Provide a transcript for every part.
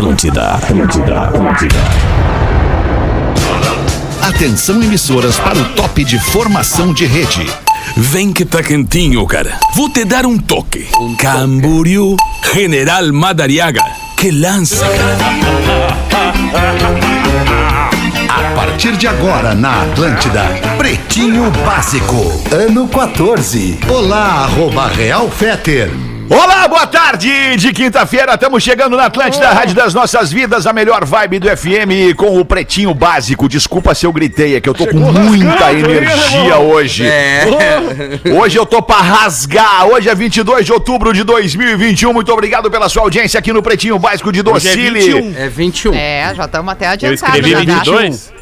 Atlântida, Atlântida, Atlântida. Atenção emissoras para o top de formação de rede. Vem que tá quentinho, cara. Vou te dar um toque. Camboriú, General Madariaga. Que lança, A partir de agora na Atlântida, Pretinho Básico, ano 14. Olá, arroba Real Feter. Olá, boa tarde de quinta-feira. Estamos chegando na Atlântida, a Rádio das Nossas Vidas, a melhor vibe do FM com o Pretinho Básico. Desculpa se eu gritei, é que eu tô com muita energia hoje. Hoje eu tô pra rasgar. Hoje é 22 de outubro de 2021. Muito obrigado pela sua audiência aqui no Pretinho Básico de Docile. É 21. É, já estamos até Eu adiantados. escrevi já, tá? 22.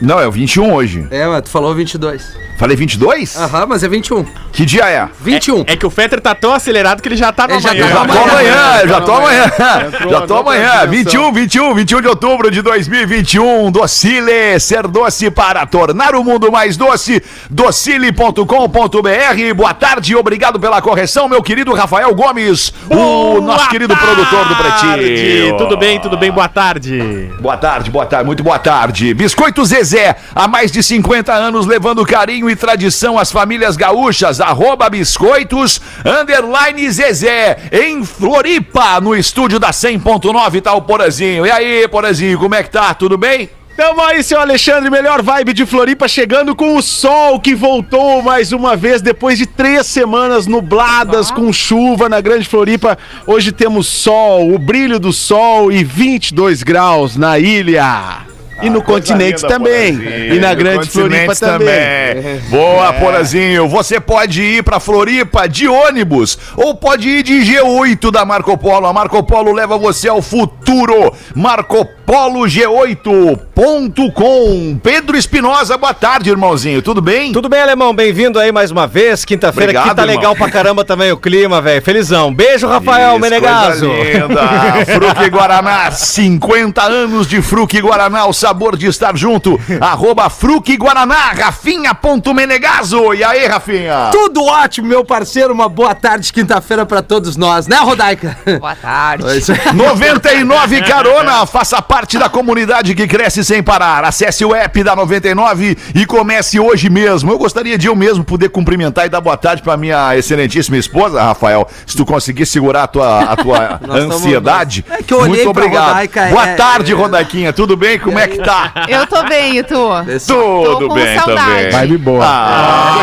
Não, é o 21 hoje. É, mas tu falou 22. Falei 22? Aham, mas é 21. Que dia é? 21. É que o Fetter tá tão acelerado que ele já tá no Ele já amanhã. tá Já no tô amanhã. já tô amanhã. Entrou, Já tô amanhã. pra 21, 21, 21 de outubro de 2021. Docile, ser doce para tornar o mundo mais doce. Docile.com.br. Boa tarde, obrigado pela correção, meu querido Rafael Gomes, o Boa nosso querido produtor do. Pretinho. Tudo bem, tudo bem, boa tarde. Boa tarde, boa tarde, muito boa tarde. Biscoito Zezé, há mais de 50 anos levando carinho e tradição às famílias gaúchas. Arroba biscoitos, underline Zezé, em Floripa, no estúdio da 100.9, tá o Porazinho. E aí, Porazinho, como é que tá? Tudo bem? Tamo aí, seu Alexandre, melhor vibe de Floripa, chegando com o sol que voltou mais uma vez depois de três semanas nubladas com chuva na Grande Floripa. Hoje temos sol, o brilho do sol e 22 graus na ilha. E no continente também. E na Grande Floripa também. Boa, Porazinho. Você pode ir pra Floripa de ônibus ou pode ir de G8 da Marco Polo. A Marco Polo leva você ao futuro. MarcoPoloG8.com. Pedro Espinosa, boa tarde, irmãozinho. Tudo bem? Tudo bem, alemão? Bem-vindo aí mais uma vez. Quinta-feira aqui tá irmão. legal pra caramba também o clima, velho. Felizão. Beijo, Rafael Isso, Menegaso. coisa linda. Fruque Guaraná, 50 anos de Fruque Guaraná, o sabor de estar junto. Arroba Fruque Guaraná, Rafinha.menegaso. E aí, Rafinha? Tudo ótimo, meu parceiro. Uma boa tarde de quinta-feira pra todos nós, né, Rodaica? Boa tarde. É isso aí. 99 Carona, faça parte da comunidade que cresce sem parar. Acesse o app da 99 e comece hoje mesmo. Eu gostaria de eu mesmo poder cumprimentar e dar boa tarde pra minha excelentíssima esposa, Rafael. Se tu conseguir segurar a tua, a tua tamo- ansiedade. É que eu olhei Muito obrigado. Rodaica, boa é- tarde, é- Rodaiquinha. Tudo bem? Como é que tá? Eu tô bem, e tu? Tudo Tô com bem saudade. também. Vibe boa. Ah.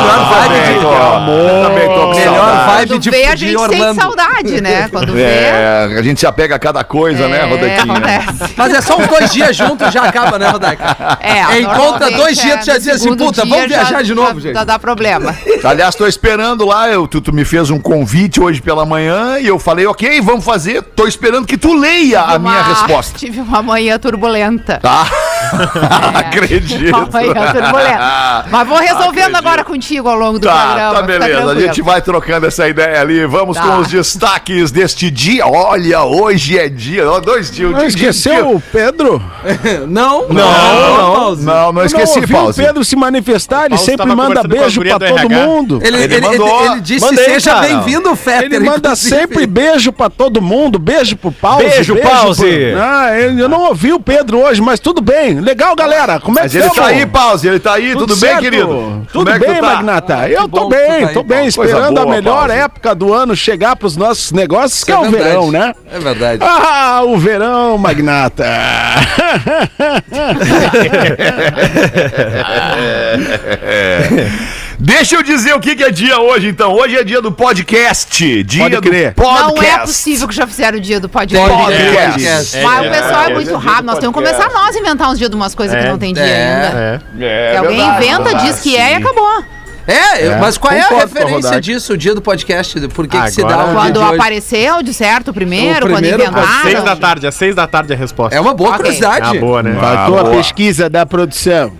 Melhor vibe de- com Melhor saudade. vibe Quando de, vê, a gente Orlando. sente saudade, né? Quando vê. É, a gente se apega a cada coisa, né, é, Rodaquinha? acontece. Mas é só uns dois dias juntos e já acaba, né, Rodaica? É, Em conta normalmente dois dias, é, tu já dizia assim, puta, vamos viajar já- de novo, já- gente. Já dá problema. Aliás, tô esperando lá, eu, tu, tu me fez um convite hoje pela manhã e eu falei, ok, vamos fazer. Tô esperando que tu leia a minha resposta. Tive uma manhã turbulenta. Tá? Acredito. Manhã turbulenta. Mas vou resolvendo Acredito. agora contigo ao longo do Tá, programa. tá beleza. A gente vai trocando essa ideia ali. Vamos Tá. com os destaques deste dia. Olha, hoje é dia. ó, Dois dias. Não esqueceu o Pedro? Não? Não, não, Pause. não, não esqueci, não ouvi Pause. o Pedro se manifestar, ele Paulo sempre manda beijo pra do todo RH. Mundo. Ele, ele, ele, mandou. ele disse, Manda aí, seja bem-vindo, Fetter. Ele manda inclusive. sempre beijo pra todo mundo, beijo pro Pause. Beijo, Pause. pro- Ah, eu eu não ouvi o Pedro hoje, mas tudo bem. Legal, galera. Como é Mas que ele tá aí, Pause. Ele tá aí. Tudo, bem, certo? querido? Tudo é bem, tá? Magnata? Eu bom tô bem, tá aí, tô bem, Paulo. Esperando a boa, melhor Pause. época do ano chegar pros nossos negócios, que é, É o verdade. verão, né? É verdade. Ah, o verão, Magnata. Deixa eu dizer o que, que é dia hoje, então. Hoje é dia do podcast. Dia Pode do crer. podcast. Não é possível que já fizeram o dia do podcast. Podcast. Mas o pessoal é muito rápido. Nós temos que começar nós a inventar uns dias de umas coisas que não tem dia É. ainda. É alguém verdade, inventa, verdade, diz que é e sim. acabou. É, mas qual é a a referência disso, o dia do podcast? Por que, que se dá Agora- dia Quando apareceu, de certo, primeiro, O quando primeiro, às então. inventaram. tá seis um da tarde, às seis da tarde a resposta. É uma boa Ok. curiosidade. Ah, boa, né? Ah, Tua boa. pesquisa da produção.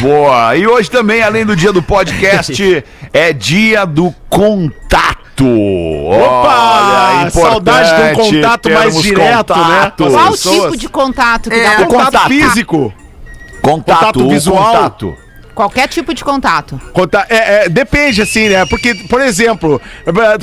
Boa. E hoje também, além do dia do podcast, é dia do contato. Opa! Saudade de um contato mais direto, né? contato. Qual pessoas. tipo de contato que É, dá pra Contato Contato. físico. Contato, Contato o visual. Contato. Qualquer tipo de contato. Conta- é, é, depende, assim, né? Porque, por exemplo,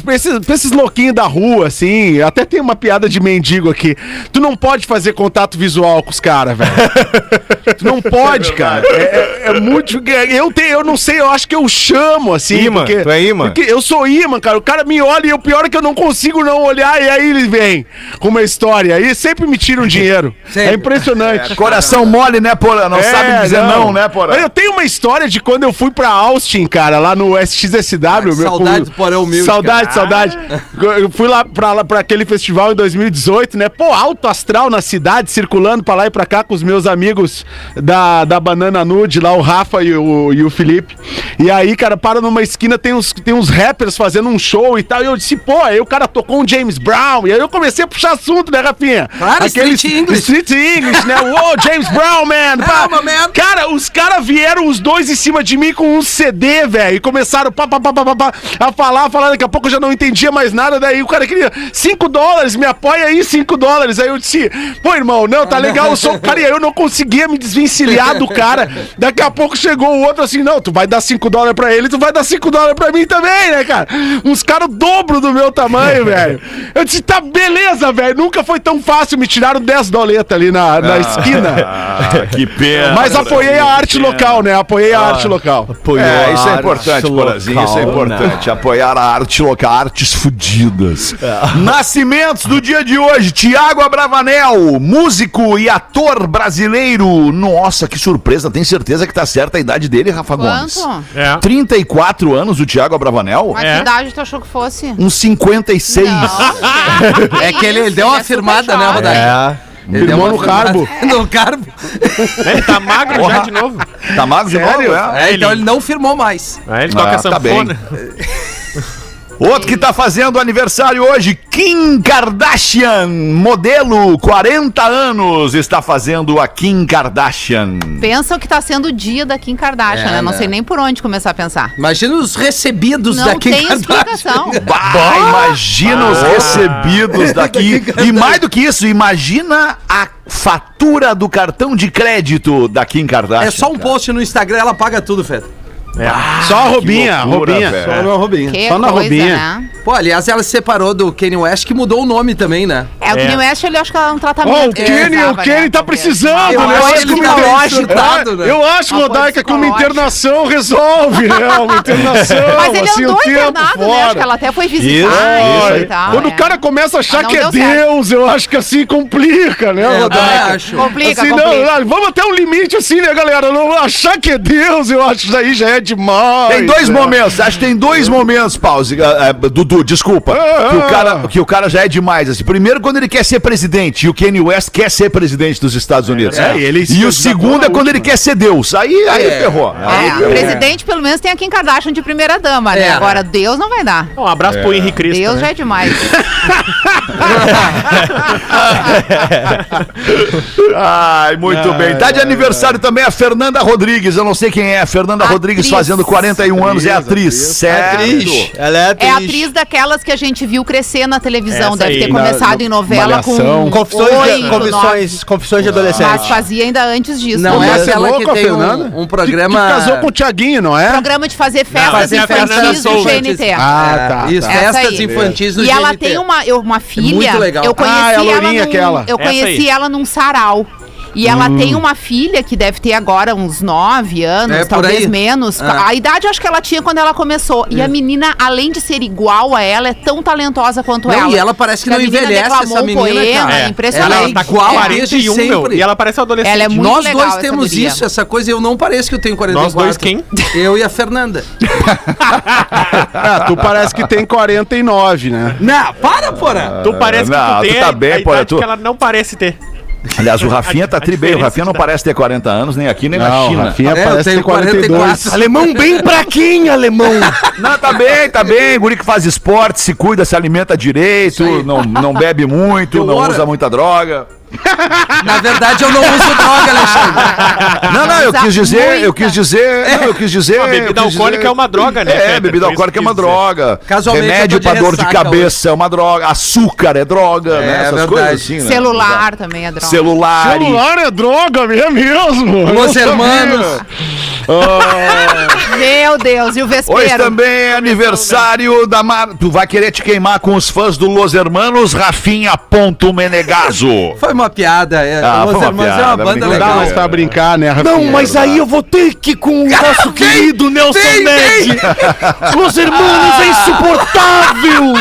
pra esses, pra esses louquinhos da rua, assim, até tem uma piada de mendigo aqui. Tu não pode fazer contato visual com os caras, velho. tu não pode, cara. É, é- é muito. Eu, tenho, eu não sei, eu acho que eu chamo, assim. Imã, porque, tu é imã? Porque eu sou imã, cara. O cara me olha e o pior é que eu não consigo não olhar, e aí ele vem com uma história. E sempre me tiram dinheiro. É impressionante. Coração mole, né, Porã? Não É, sabe dizer não, né, Porã? Eu tenho uma história de quando eu fui pra Austin, cara, lá no SXSW. meu, saudade com- do Porão Saudade, saudade. Eu fui lá pra, lá pra aquele festival em 2018, né? Pô, alto astral na cidade, circulando pra lá e pra cá com os meus amigos da, da Banana Nude, lá o Rafa e o, e o Felipe. E aí, cara, para numa esquina, tem uns, tem uns rappers fazendo um show e tal. E eu disse, pô, aí o cara tocou um James Brown. E aí eu comecei a puxar assunto, né, Rafinha? Claro, Street English. Street English, né? Uou, James Brown, man! My man. Cara, os caras vieram os dois em cima de mim com um CD, velho, e começaram pá, pá, pá, pá, pá, a falar, a falar, daqui a pouco eu já não entendia mais nada, daí o cara queria 5 dólares, me apoia aí 5 dólares, aí eu disse, pô, irmão, não, tá legal, eu sou, cara, e aí eu não conseguia me desvencilhar do cara, daqui a pouco chegou o outro assim, não, tu vai dar 5 dólares pra ele, tu vai dar 5 dólares pra mim também, né, cara, uns caras o dobro do meu tamanho, velho, eu disse, tá, beleza, velho, nunca foi tão fácil, me tiraram 10 doletas ali na, na esquina, Ah, que pena. mas apoiei a arte local, né? Apoiei a arte local. É, isso é importante, Porazinho, isso é importante. Apoiar a arte local, artes fudidas. Nascimentos do dia de hoje, Tiago Abravanel, músico e ator brasileiro. Nossa, que surpresa, tem certeza que tá certa a idade dele, Rafa Gomes? Quanto? É. 34 anos o Tiago Abravanel? Mas É. que idade tu achou que fosse? Uns 56. Não, É que ele, ele deu uma é super firmada, né. Rodaica? É. Ele Firmou no carbo. no carbo. Ele tá magro já de novo. Tá magro de Sério? novo, é? É, então ele não firmou mais. Aí ele toca Ah, essa tá sanfona. Outro que tá fazendo aniversário hoje, Kim Kardashian, modelo, 40 anos, está fazendo a Kim Kardashian. Pensa o que tá sendo o dia da Kim Kardashian, É, né? Não né? sei nem por onde começar a pensar. Imagina os recebidos Não daqui tem explicação. Bah, imagina os recebidos daqui. E mais do que isso, imagina a fatura do cartão de crédito da Kim Kardashian. É só um post no Instagram, ela paga tudo, Feta. Só a Robinha, loucura, Robinha. Só na Robinha. Que Só na coisa, Robinha. né? Pô, aliás, ela se separou do Kanye West, que mudou o nome também, né? É, o É. Kanye West, ele acho que é um tratamento. o que ele Kenny, o usava, Kenny né? tá precisando, Eu né? acho Acho que ele tá meio inter- chutado, né? Eu acho, Rodaica, que uma internação resolve, né? Uma internação. Mas ele assim, andou o tempo internado, né? Acho fora. que ela até foi visitar Isso, e tal. Quando é. o cara começa a achar que é. Deus, eu acho que assim complica, né, É, Rodaica? Complica, assim, complica. ah, vamos até um limite assim, né, galera? Não achar que é Deus, eu acho que isso aí já é demais. Tem dois né? momentos, acho que tem dois momentos, pause. ah, ah, Dudu, desculpa. Ah, que, o ah, cara, ah. que o cara já é demais. Assim. Primeiro, quando ele quer ser presidente, e o Kanye West quer ser presidente dos Estados Unidos. É, e ele e o segundo é quando ele quer ser Deus. Aí, aí É. ferrou. Aí É, presidente, pelo menos, tem a Kim Kardashian de primeira dama, né? É. Agora, Deus não vai dar. Um abraço pro Henrique Cristo. Deus né? já é demais. Ai, muito bem. Tá de aniversário também a Fernanda Rodrigues. Eu não sei quem é. A Fernanda Atriz. Rodrigues fazendo 41 anos. É atriz. Certo. Atriz. Ela é atriz. É atriz daquelas que a gente viu crescer na televisão. Essa Deve ter aí. começado Na- em novela Malhação. com Confissões, de, confissões, confissões de Mas adolescente. fazia ainda antes disso. Não Pô, é mas você aquela louco, que a tem Fernanda? um, um Que- programa... Que, casou com o Thiaguinho, não é? Programa de fazer festas a Fernanda infantis do. GNT. Ah, tá, Isso, tá. Essa festas aí. infantis no E ela GNT. tem uma, filha. muito legal. Eu conheci Ah, é a ela. Eu conheci ela num sarau. E ela tem uma filha que deve ter agora uns 9 anos, É, talvez menos. Ah. A idade eu acho que ela tinha quando ela começou. E a menina, além de ser igual a ela, é tão talentosa quanto Não, ela. e ela parece que Porque não a menina envelhece, essa um menina, poema, cara. é impressionante. Ela é Ela tá com igual 41, desde meu. sempre. E ela parece adolescente. Ela é muito Nós legal, dois temos guria. isso, essa coisa, eu não pareço que eu tenho 44. Nós dois quem? Eu e a Fernanda. Ah, tu parece que tem 49, né? Não, para, porra! Tu parece que Não, tu tem tu tá a- bem, a pô, idade tu- que ela não parece ter. Aliás, o Rafinha tá A- a tri bem. O Rafinha não parece ter 40 anos, nem aqui, nem na Não, China. Rafinha É, parece ter 42. 44. Alemão bem pra quem, alemão? Não, tá bem, tá bem. Guri que faz esporte, se cuida, se alimenta direito, não, não bebe muito, Eu não ora. usa muita droga. Na verdade, eu não uso droga, Alexandre. Não, não, eu quis dizer, eu quis dizer, não, eu quis dizer. A bebida alcoólica dizer- é uma droga, né, É, Peter? bebida alcoólica é uma droga. Casualmente, Remédio pra dor de cabeça é uma droga. Açúcar é droga, né? É, Essas verdade. coisas assim, né? Celular também é droga. Celular. Celular é droga, é mesmo. Los hermanos. Meu Deus, e o Hoje vespeiro? também é aniversário da Mar... Tu vai querer te queimar com os fãs do Los Hermanos, Rafinha Ponto Menegaso. Foi uma piada. É, Ah, Los foi uma Hermanos é piada, uma banda brincadeira. Não dá legal. mais pra brincar, né, Rafinha? Não, mas aí eu vou ter que ir com o nosso querido Nelson Ned. Los Hermanos é insuportável.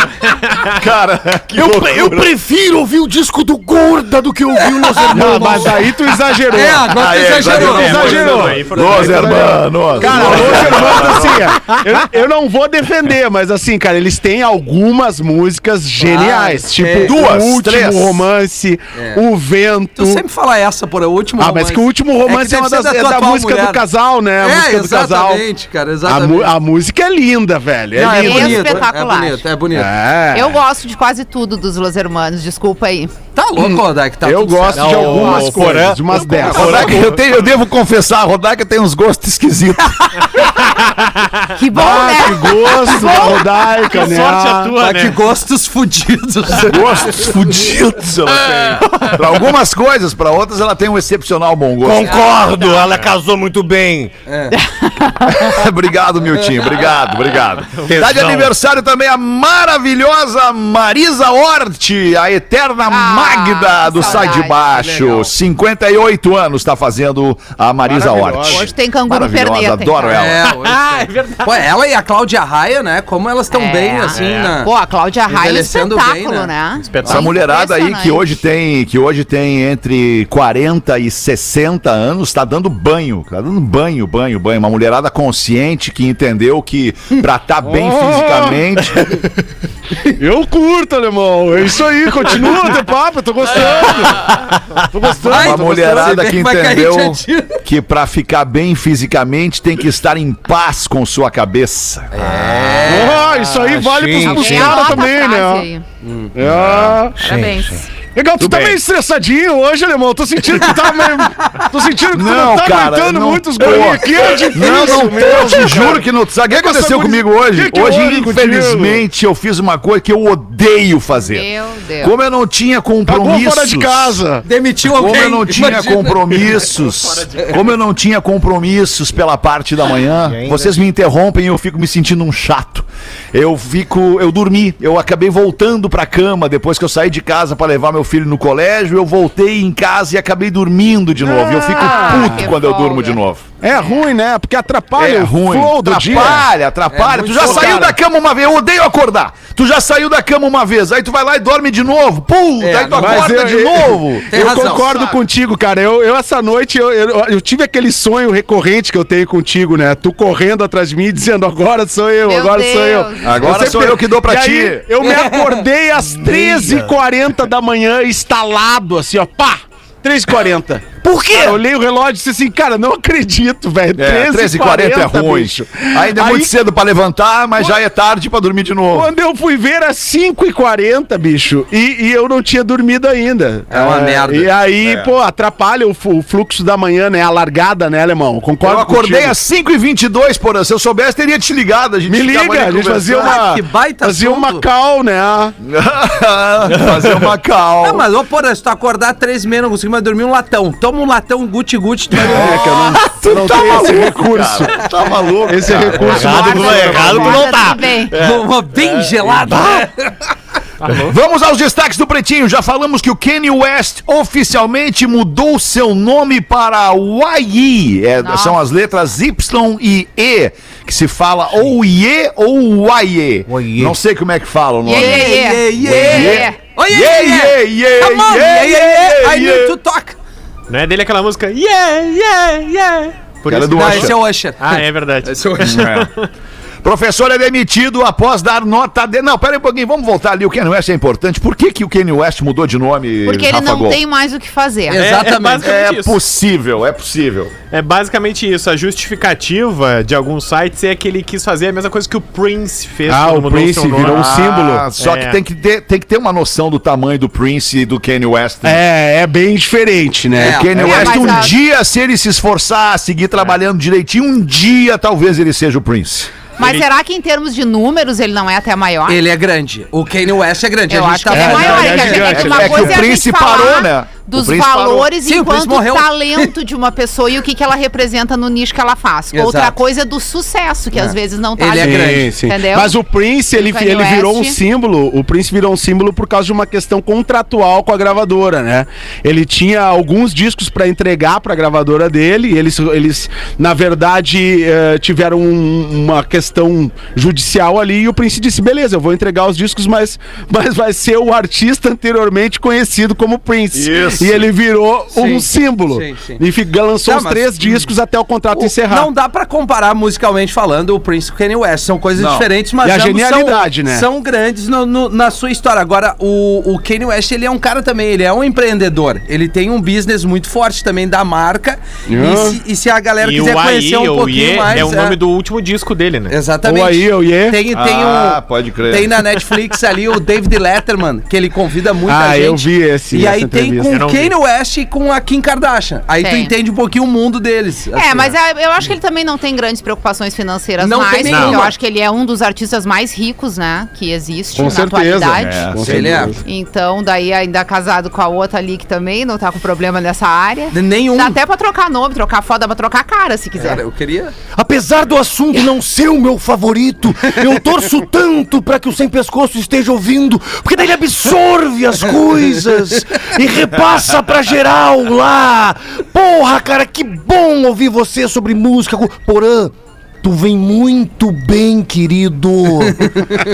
Cara, que Eu, loucura. eu prefiro ouvir o disco do Gorda do que ouvir o Los Não, Hermanos. mas aí tu exagerou. É, agora Ah, tu é, exagerou. exagerou. exagerou. Los Hermanos. Cara, Los Hermanos, assim, eu, eu não vou defender, mas assim, cara, eles têm algumas músicas geniais. tipo, é. Duas, o último três. romance, o vento. Tu sempre fala essa, por o último Ah, mas que o último romance é, uma das, ser é da música mulher. do casal, né? A É, música do casal. exatamente, cara, A, exatamente. mu- a música é linda, velho. É Não, é linda. bonito, espetacular. é bonito, é bonito. É. Eu gosto de quase tudo dos Los Hermanos, desculpa aí. Tá louco, Rodak, tá eu gosto certo. de Não, algumas o coisas, de umas dessas. Rodaica, eu, tenho, eu devo confessar, a Rodaica tem uns gostos esquisitos. Que bom, Ah, que né? gosto da Rodaica, né? Sorte a tua, Ah, né? que gostos fudidos. Gostos fudidos ela tem. Pra algumas coisas, pra outras ela tem um excepcional bom gosto. Concordo, ela casou muito bem. obrigado, Miltinho. Obrigado, obrigado. Tá de aniversário também a maravilhosa Marisa Hort, a eterna Magda do Sai de. Baixo. Legal. 58 anos tá fazendo a Marisa Hort. Hoje tem canguru perneta. adoro ela. É, hoje Ah, é verdade. Pô, ela e a Cláudia Raia, né? Como elas estão É. bem, assim, É. na... Pô, a Cláudia Raia é um espetáculo, bem, né? né? Espetáculo. Essa mulherada aí que hoje tem que hoje tem entre 40 e 60 anos, tá dando banho, tá dando banho, banho, banho. Uma mulherada consciente que entendeu que pra estar bem fisicamente, Eu curto, alemão. É isso aí, continua o teu papo, eu tô gostando. Tô gostando. Ai, uma tô mulherada gostando. que entendeu que pra ficar bem fisicamente tem que estar em paz com sua cabeça. Ah, isso aí vale sim, pros, pros caras também, né? aí. É. Parabéns. Legal, tu Tudo tá bem. meio estressadinho hoje, alemão. Tô sentindo que tá meio. Tô sentindo que tu Não, não tá cara, aguentando não muitos guri aqui. É difícil Não, não tô, mesmo, eu te juro que não. Sabe o que essa aconteceu comigo hoje? Que que hoje, contigo? infelizmente, eu fiz uma coisa que eu odeio fazer. Meu Deus. Como eu não tinha compromissos. fora de casa. Demitiu Como alguém. eu não tinha imagina. compromissos, como eu não tinha compromissos pela parte da manhã, vocês me interrompem e eu fico me sentindo um chato. Eu fico, eu dormi, eu acabei voltando pra cama depois que eu saí de casa pra levar meu filho no colégio, eu voltei em casa e acabei dormindo de novo. E eu fico puto que quando eu folga. durmo de novo. É ruim, né? Porque atrapalha É o ruim. flow do dia. Atrapalha, atrapalha. É tu já saiu cara. da cama uma vez, eu odeio acordar. Tu já saiu da cama uma vez, aí tu vai lá e dorme de novo. Pum, É, daí tu acorda eu- de eu- novo. Eu razão. concordo contigo, cara. Eu, eu essa noite, eu, eu, eu tive aquele sonho recorrente que eu tenho contigo, né? Tu correndo atrás de mim e dizendo, agora sou eu, Meu agora sou eu. Deus. Agora sempre- sou eu que dou pra E ti. aí, eu me acordei às 13h40 da manhã, instalado, assim, ó, pá! 13h40. Por quê? Eu olhei o relógio e disse assim, cara, não acredito, velho. É, 13h40 é ruim. bicho. Ainda é Aí- muito cedo pra levantar, mas já é tarde pra dormir de novo. Quando eu fui ver, era 5h40, bicho. E, e eu não tinha dormido ainda. É uma merda. E aí, pô, atrapalha o, o fluxo da manhã, né? A largada, né, alemão? Concordo Eu acordei às 5h22, porra. Se eu soubesse, teria te ligado. A gente Me liga, a gente fazia uma, que baita fazia assunto. uma call, né? Fazer uma cal. Ah, mas, ô, porra, se tu acordar três meses, não conseguir mais dormir um latão. Toma um latão guti-guti, tu vai dormir. É que eu não, eu não tá tenho esse maluco, recurso. cara. Tá maluco. Esse cara. recurso Errado, não tu- errado tu não tá. Bem. Uma bem gelada. Vamos aos destaques do Pretinho. Já falamos que o Kanye West oficialmente mudou seu nome para YE. É, são as letras Y e E, que se fala ou IE ou YE. Não sei como é que fala o nome. Yeah, yeah, yeah. Yeah, Yeah, yeah. yeah. Oh, yeah, Yeah, yeah, yeah, yeah, Come on, yeah, yeah, yeah, yeah. I yeah. need to talk. Não é dele aquela música Yeah, yeah, yeah. Por Cara isso do que- Usher. esse é o Usher. Ah, é verdade. Esse é o Usher. Professor é demitido após dar nota de. Não, pera aí um pouquinho, vamos voltar ali. O Kanye West é importante. Por que, que o Kanye West mudou de nome? Porque ele Rafa não Gol? tem mais o que fazer. É. Exatamente. basicamente É isso. possível, é possível. É basicamente isso. A justificativa de alguns sites é que ele quis fazer a mesma coisa que o Prince fez Ah, o Prince virou um símbolo. Ah, só É. que tem que, ter, tem que ter uma noção do tamanho do Prince e do Kanye West. né? É, é bem diferente, né? É, O Kanye É, West, um a- dia, se ele se esforçar, seguir trabalhando direitinho, um dia talvez ele seja o Prince. Mas Ele- será que em termos de números ele não é até maior? Ele é grande. O Kanye West é grande. Eu a gente acho tá que ele é É, maior. não, é que é a gente- gigante. uma É que coisa o é a gente Prince falar parou, né? Dos valores Sim, enquanto talento de uma pessoa e o que, que ela representa no nicho que ela faz. Outra Exato. coisa é do sucesso, que às vezes não tá Ele é ali, grande, sim. Entendeu? Mas o Prince, ele, ele virou um símbolo. O Prince virou um símbolo por causa de uma questão contratual com a gravadora, né? Ele tinha alguns discos pra entregar pra gravadora dele. E eles, eles na verdade, eh, tiveram um- uma questão judicial ali. E o Prince disse: beleza, eu vou entregar os discos, mas, mas vai ser o artista anteriormente conhecido como Prince. Isso. E ele virou um Sim, símbolo. sim, sim. E lançou Não, os mas- três discos até o contrato O- encerrar. Não dá pra comparar musicalmente falando o Prince com o Kanye West. São coisas Não. diferentes, mas E a genialidade, são, né? são grandes no- no- na sua história. Agora, o, o Kanye West, ele é um cara também, ele é um empreendedor. Ele tem um business muito forte também da marca. E, se, e se a galera E quiser o conhecer um o pouquinho Ye, mais... é o nome do último disco dele, né? Exatamente. Ou aí, ou Ye. Tem, tem Ah, um... pode crer. Tem na Netflix ali o David Letterman, que ele convida muita Ah, gente. eu vi esse- E aí tem com o não vi. Kanye West com a Kim Kardashian. Aí tu Tem. entende um pouquinho o mundo deles. É, assim, mas né? é, eu acho que ele também não tem grandes preocupações financeiras Não tem mais, porque nenhuma. eu acho que ele é um dos artistas mais ricos, né, que existe Com na certeza. atualidade. É, Com Ele é. certeza. Então, daí ainda casado com a outra ali que também não tá com problema nessa área. Nenhum. Dá até pra trocar nome, trocar foto, dá pra trocar cara se quiser. Cara, eu queria... Apesar do assunto não ser o meu favorito, eu torço tanto pra que o Sem Pescoço esteja ouvindo, porque daí ele absorve as coisas e repassa pra geral lá. Porra, cara, que bom ouvir você sobre música. Porã, tu vem muito bem, querido.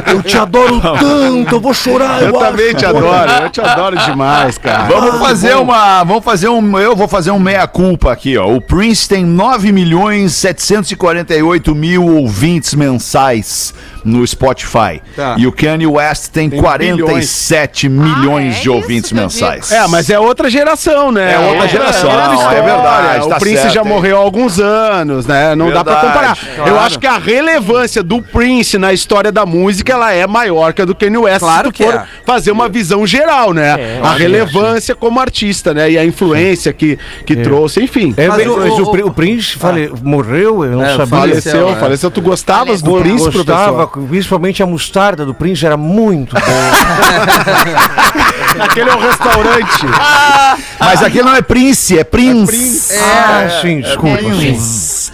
Eu te adoro tanto, eu vou chorar. Eu também acho. te adoro, eu te adoro demais, cara. Vamos fazer uma. Vamos fazer um. Eu vou fazer um meia-culpa aqui, ó. O Prince tem 9 milhões 748 mil ouvintes mensais no Spotify. Tá. E o Kanye West tem, Tem 47 milhões Ah, é de ouvintes mensais. É, mas é outra geração, né? É outra geração, outra é história. verdade, O tá Prince certo, já hein? morreu há alguns anos, né? Não dá pra Verdade, comparar. Eu acho que a relevância do Prince na história da música, ela é maior que a do Kanye West, Claro se tu que for é. fazer uma visão geral, né? a relevância como artista, né? E a influência que, que trouxe, enfim. É, Mas mas o- o, o- Pri- o Prince fale- morreu, eu não É, sabia. Faleceu, faleceu, faleceu. Tu gostavas do Eu Prince, gostava, professor? Principalmente a mostarda do Prince era muito boa. Aquele é o restaurante. Mas aqui não é Prince, é Prince. ah, sim, desculpa. sim.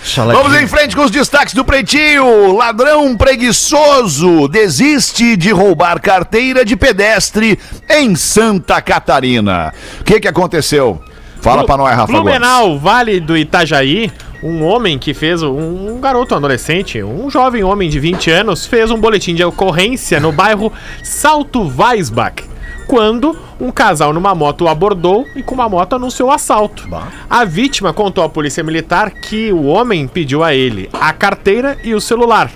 Saladinha. Vamos em frente com os destaques do Pretinho. Ladrão preguiçoso desiste de roubar carteira de pedestre em Santa Catarina. O que que aconteceu? Fala pra nós, Rafa Gomes. Blumenau, Vale do Itajaí, um homem que fez, um, um garoto, um adolescente, um jovem homem de 20 anos, fez um boletim de ocorrência no bairro Salto Weisbach. Quando um casal numa moto o abordou e com uma moto anunciou o assalto. A vítima contou à polícia militar que o homem pediu a ele a carteira e o celular.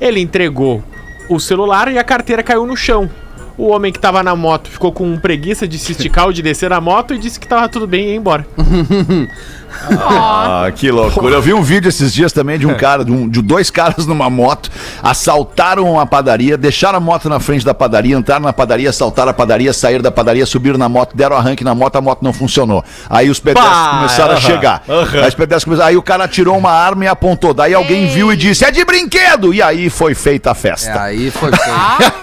Ele entregou o celular e a carteira caiu no chão. O homem que tava na moto ficou com preguiça de se esticar ou de descer a moto e disse que tava tudo bem e ia embora. Ah, que loucura. Eu vi um vídeo esses dias também de um cara, de, um- de dois caras numa moto, assaltaram uma padaria, deixaram a moto na frente da padaria, entraram na padaria, assaltaram a padaria, saíram da padaria, subiram na moto, deram arranque na moto, a moto não funcionou. Aí os pedestres Pá, começaram a aham, chegar. Aí os pedestres começaram, aí o cara tirou uma arma e apontou. Daí alguém viu e disse: "É de brinquedo". E aí foi feita a É, festa. aí foi feio.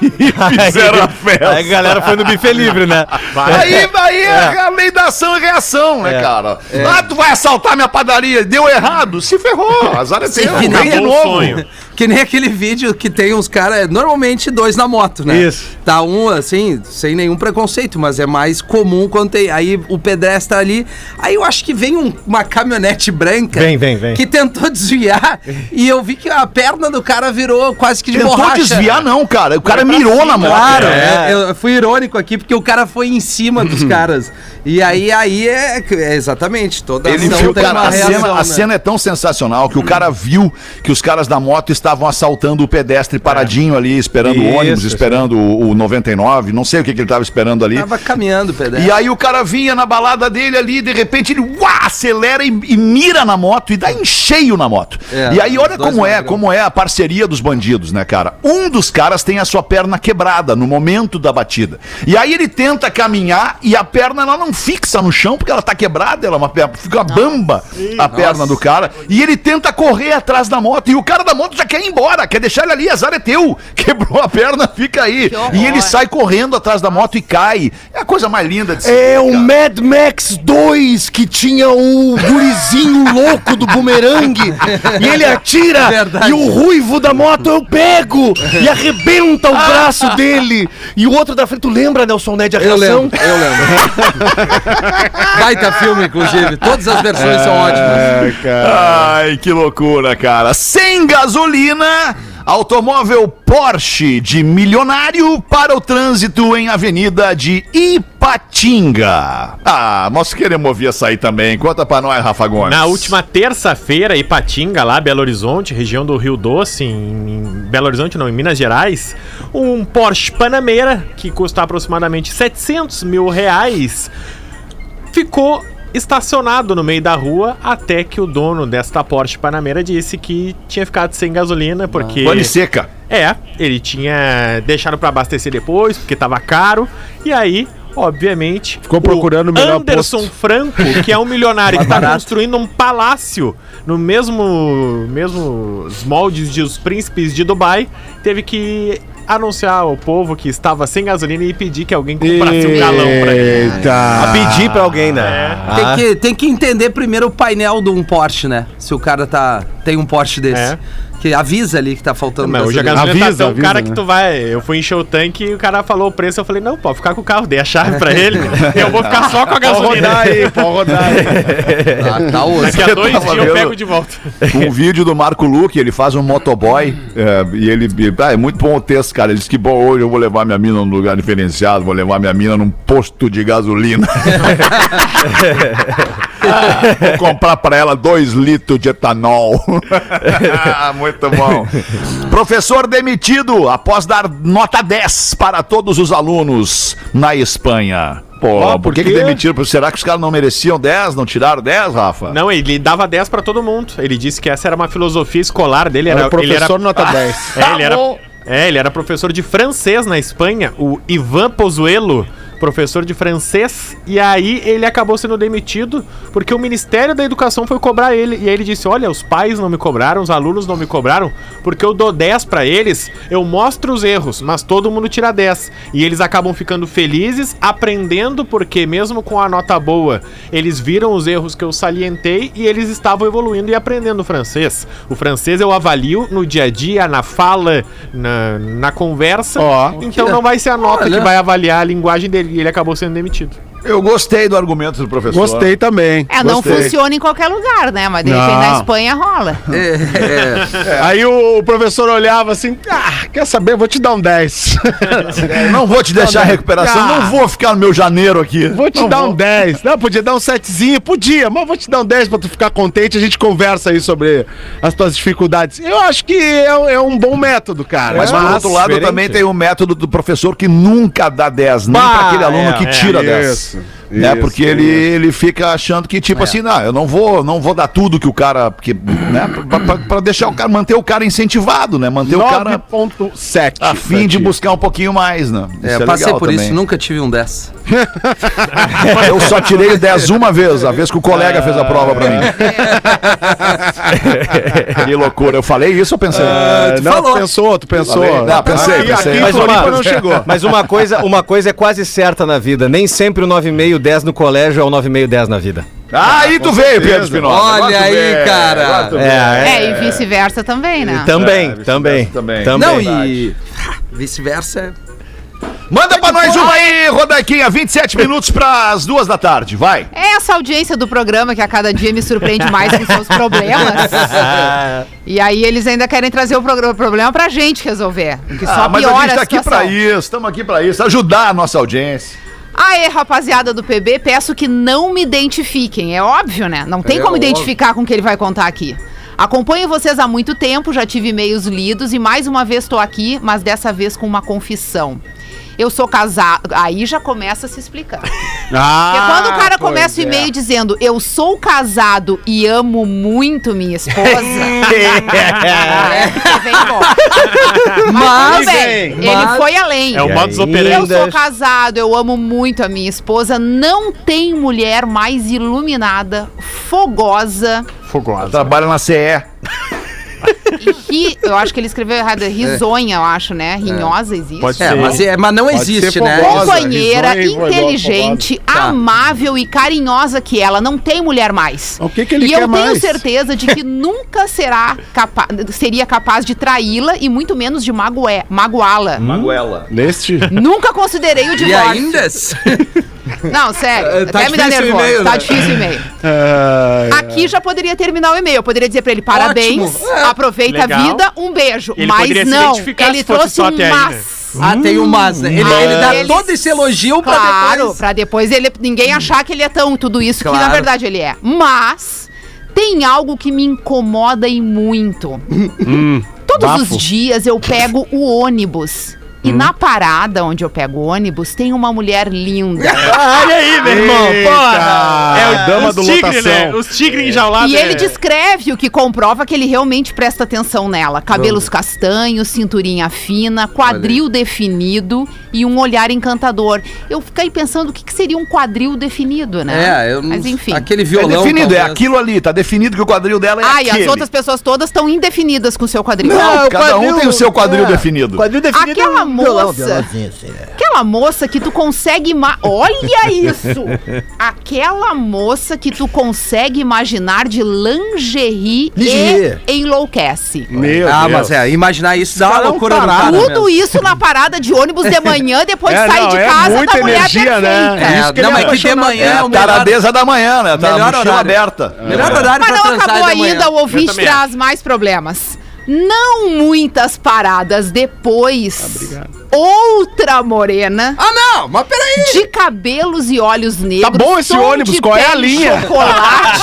E fizeram a festa. Aí a galera foi no buffet livre, né? Aí, aí é a lei da ação e reação, né, cara? Ah, tu vai assaltar minha padaria, deu errado, se ferrou. Azar é teu, vem de acabou o novo. sonho. que nem aquele vídeo que tem uns caras, normalmente dois na moto, né? Isso. Tá um assim, sem nenhum preconceito, mas é mais comum quando tem. Aí o pedestre tá ali. Aí eu acho que vem um- uma caminhonete branca. Vem, vem, vem. Que tentou desviar. e eu vi que a perna do cara virou quase que de Tentou borracha. desviar, não, cara. O cara mirou na moto. Claro, É. é, eu fui irônico aqui porque o cara foi em cima dos caras. E aí, aí é, é exatamente toda Ele ação viu, tem cara, uma a, reação, cena, a né? cena é tão sensacional que o cara viu que os caras da moto estavam assaltando o pedestre paradinho ali, esperando o Isso, ônibus, isso. esperando o, o 99, não sei o que, que ele tava esperando ali. Tava caminhando o pedestre. E aí o cara vinha na balada dele ali, de repente ele uá, acelera e, e mira na moto e dá em cheio na moto. É, e aí olha como é, como é a parceria dos bandidos, né, cara? Um dos caras tem a sua perna quebrada no momento da batida. E aí ele tenta caminhar e a perna ela não fixa no chão porque ela tá quebrada, ela é uma perna, fica uma bamba a perna do cara. E ele tenta correr atrás da moto e o cara da moto já quer ir embora, quer deixar ele ali, azar é teu. Quebrou a perna, fica aí. E ele sai correndo atrás da moto e cai. É a coisa mais linda de se É ver, o cara. Mad Max 2 que tinha o gurizinho louco do bumerangue e ele atira Verdade. e o ruivo da moto eu pego e arrebenta o braço dele e o outro da frente, tu lembra Nelson Ned a Eu reação? lembro, eu lembro. Baita filme, inclusive. Todas as versões são ótimas. Cara. Ai, que loucura, cara. Sem gasolina, automóvel Porsche de milionário para o trânsito em avenida de Ipatinga. Ah, nós queremos ouvir essa aí também. Conta pra nós, Rafa Gomes. Na última terça-feira, Ipatinga, lá, Belo Horizonte, região do Rio Doce, em Belo Horizonte, não, em Minas Gerais, um Porsche Panamera, que custa aproximadamente 700 mil reais, ficou estacionado no meio da rua até que o dono desta Porsche Panamera disse que tinha ficado sem gasolina porque Pane seca. é, ele tinha deixado pra abastecer depois, porque tava caro. E aí, obviamente, Ficou procurando o melhor Anderson posto. Franco, que é um milionário que tá barato. construindo um palácio no mesmo mesmo moldes de os príncipes de Dubai, teve que anunciar ao povo que estava sem gasolina e pedir que alguém comprasse um galão pra ele. A Eita. pedir pra alguém, né? Tem, Ah. que, tem que entender primeiro o painel de um Porsche, né? Se o cara tá, tem um Porsche desse. É. Que avisa ali que tá faltando hoje a gasolina. gasolina Avisa, tá tão avisa, cara né? que tu vai. Eu fui encher o tanque e o cara falou o preço. Eu falei, não, pode ficar com o carro, dei a chave pra ele. eu vou ficar só com a Pode gasolina. rodar aí, pode rodar aí. Tá, tá osso. Daqui a dois dias eu pego de volta. um vídeo do Marco Luque, ele faz um motoboy é, e ele. Ah, é muito bom o texto, cara. Ele disse que bom, hoje eu vou levar minha mina num lugar diferenciado, vou levar minha mina num posto de gasolina. Vou comprar pra ela dois litros de etanol. muito bom. Professor demitido após dar nota 10 para todos os alunos na Espanha. Pô, Ó, por por que, que demitiram? Será que os caras não mereciam 10? Não tiraram 10, Rafa? Não, ele dava 10 pra todo mundo. Ele disse que essa era uma filosofia escolar dele. Era, Era o ele era, professor nota 10. é, ele era, é, ele era professor de francês na Espanha, o Ivan Pozuelo, professor de francês, e aí ele acabou sendo demitido porque o Ministério da Educação foi cobrar ele. E aí ele disse: Olha, os pais não me cobraram, os alunos não me cobraram, porque eu dou 10 pra eles, eu mostro os erros, mas todo mundo tira 10. E eles acabam ficando felizes, aprendendo, porque mesmo com a nota boa, eles viram os erros que eu salientei e eles estavam evoluindo e aprendendo francês. O francês eu avalio no dia a dia, na fala, na, na conversa. Ó. então não vai ser a nota Olha. que vai avaliar a linguagem dele. E ele acabou sendo demitido. Eu gostei do argumento do professor. Gostei também. É, não Gostei. funciona em qualquer lugar, né? Mas de repente na Espanha rola. É, Aí o, o professor olhava assim, ah, quer saber, vou te dar um 10. Não vou te deixar recuperação, ah. não vou ficar no meu janeiro aqui. Vou te Não dar vou. um 10. Não, podia dar um 7zinho, podia, mas vou te dar um 10 pra tu ficar contente. A gente conversa aí sobre as tuas dificuldades. Eu acho que é, é um bom método, cara. Mas, por outro lado, diferente. também tem o método do professor que nunca dá 10, nem Bah, para aquele aluno é, que é, tira 10. isso, Jackson. Né? isso, Porque ele, ele fica achando que, tipo assim, não, eu não vou, não vou dar tudo que o cara. Porque, né? Pra, pra- pra deixar o cara, manter o cara incentivado, né? Manter o cara 9.7. a fim de buscar um pouquinho mais, né? é, eu passei legal por também. isso, nunca tive um 10. Eu só tirei o 10 uma vez, a vez que o colega fez a prova pra mim. que loucura. Eu falei isso ou pensei? Ah, tu não, falou. tu pensou, tu pensou. Falei. Não, pensei, Aqui- pensei. aqui Mas uma, não chegou. mas uma coisa, uma coisa é quase certa na vida. Nem sempre o 9,5, 10 no colégio é o 9,5, 10 na vida. Ah, aí tu veio, Pedro Espinosa. Olha aí, cara. É, e vice-versa também, né? Também, É, também, também. também. Não, e vice-versa. Manda pra nós uma aí, Rodaquinha. 27 minutos pras duas da tarde, vai. É essa audiência do programa que a cada dia me surpreende mais com seus problemas. e aí eles ainda querem trazer o programa- problema pra gente resolver. Que só Ah, mas a piora gente a, tá aqui pra isso, estamos aqui pra isso, ajudar a nossa audiência. Aê, rapaziada do PB, peço que não me identifiquem. É óbvio, né? Não tem É como óbvio. identificar com o que ele vai contar aqui. Acompanho vocês há muito tempo, já tive e-mails lidos e mais uma vez estou aqui, mas dessa vez com uma confissão. Eu sou casado. Aí já começa a se explicar. Ah, Porque quando o cara começa o é. e-mail dizendo eu sou casado e amo muito minha esposa. é, vem embora. Mas tudo bem, mas- ele foi além. É o modus operandi. Eu sou casado, eu amo muito a minha esposa. Não tem mulher mais iluminada, fogosa Fogosa. Trabalha na CE. Ri, eu acho que ele escreveu errado, é risonha, eu acho, né? Rinhosa existe. Pode É, ser. mas, é, mas não existe, ser né? fogosa. Companheira, risonha e inteligente, Tá. amável e carinhosa que ela, não tem mulher mais. O que que ele e quer eu tenho mais? certeza de que nunca será capa seria capaz de traí-la e muito menos de magoé- magoá-la. Maguela. Neste. Nunca considerei o E divórcio. ainda? Não, sério. Tá até me dá o nervoso. e-mail, tá né? difícil o e-mail. Ah, Aqui já poderia terminar o e-mail. Eu poderia dizer pra ele parabéns, Ótimo. É. aproveita Legal. a vida, um beijo. Ele mas não, ele trouxe um né? mas. Ah, tem um mas, né? Ele, ele dá todo esse elogio pra Claro, depois... pra depois ele, ninguém achar que ele é tão tudo isso que na Claro. verdade ele é. Mas tem algo que me incomoda e muito. Todos bafo. os dias eu pego o ônibus. E na parada onde eu pego o ônibus tem uma mulher linda. Olha aí, meu irmão. Porra. É o dama os do tigre, lotação. né? Os tigres enjaulados. E é- ele descreve o que comprova que ele realmente presta atenção nela. Cabelos castanhos, cinturinha fina, quadril definido e um olhar encantador. Eu fiquei pensando o que, que seria um quadril definido, né? É, eu não... Mas enfim. Aquele É violão... definido, é talvez. aquilo ali, tá definido que o quadril dela é Ah, e aquele. as outras pessoas todas estão indefinidas com o seu quadril. Não, o cada um quadril- tem o seu quadril é. definido. Quadril definido Aquela é um violão, moça. é. Aquela moça que tu consegue. Olha isso! Aquela moça que tu consegue imaginar de lingerie, Lingerie. e enlouquece. Meu Ah, Deus. mas é, imaginar isso dá uma é um loucura no cara Tudo mesmo. isso na parada de ônibus de manhã, depois É, sai não, de é casa muita da mulher energia, né? perfeita. É isso que não, é mas que de manhã é o É, melhor... taradeza da manhã, né? Tá melhor horário. aberta. Melhor horário Mas pra não transar acabou é manhã. ainda, o ouvinte traz mais problemas. Não muitas paradas depois, outra morena, Ah, não, mas peraí! de cabelos e olhos negros. Tá bom esse ônibus, qual é a linha? Chocolate,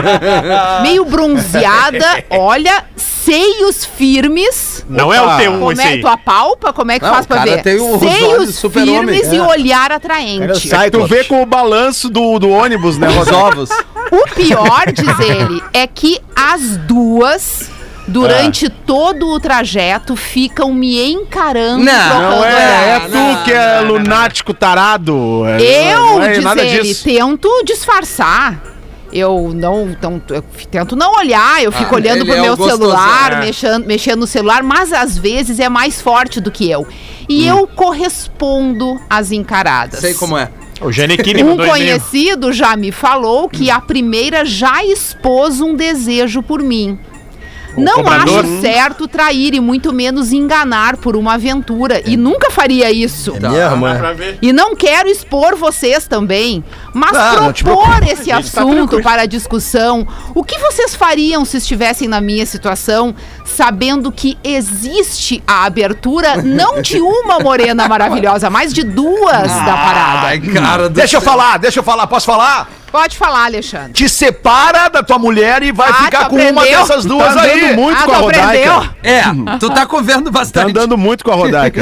meio bronzeada, olha, seios firmes. Não é o Opa. teu Como esse é aí. tu apalpa? Como é que Não, faz o pra ver? tem olhos Seios firmes e é. olhar Era atraente. Cyclops. Tu vê com o balanço do, do ônibus, né, Os Rodolfo? ovos. O pior, diz ele, é que as duas, durante todo o trajeto, ficam me encarando. Não, Não é, é olhar. tu que é lunático tarado. É, Eu, não é diz nada ele, disso. tento disfarçar. Eu não, não eu tento não olhar, eu fico Ah, olhando pro é meu o gostosão, celular, é. mexendo, mexendo no celular, mas às vezes é mais forte do que eu. E eu correspondo às encaradas. Sei como é. O Janequine Um conhecido já me falou que a primeira já expôs um desejo por mim. Não acho certo trair e muito menos enganar por uma aventura. E nunca faria isso. É mesmo, é. E não quero expor vocês também, mas Não, não te propor esse tá assunto tranquilo. para discussão. O que vocês fariam se estivessem na minha situação, sabendo que existe a abertura não de uma morena maravilhosa, mas de duas da parada? Ai, cara do Deixa eu céu. falar, deixa eu falar, posso falar? Pode falar, Alexandre. Te separa da tua mulher e vai Ah, ficar com uma aprendeu? dessas duas Tá andando aí. muito Ah, com a tu aprendeu? Rodaica. É, tu tá convendo Tá bastante. andando muito com a Rodaica.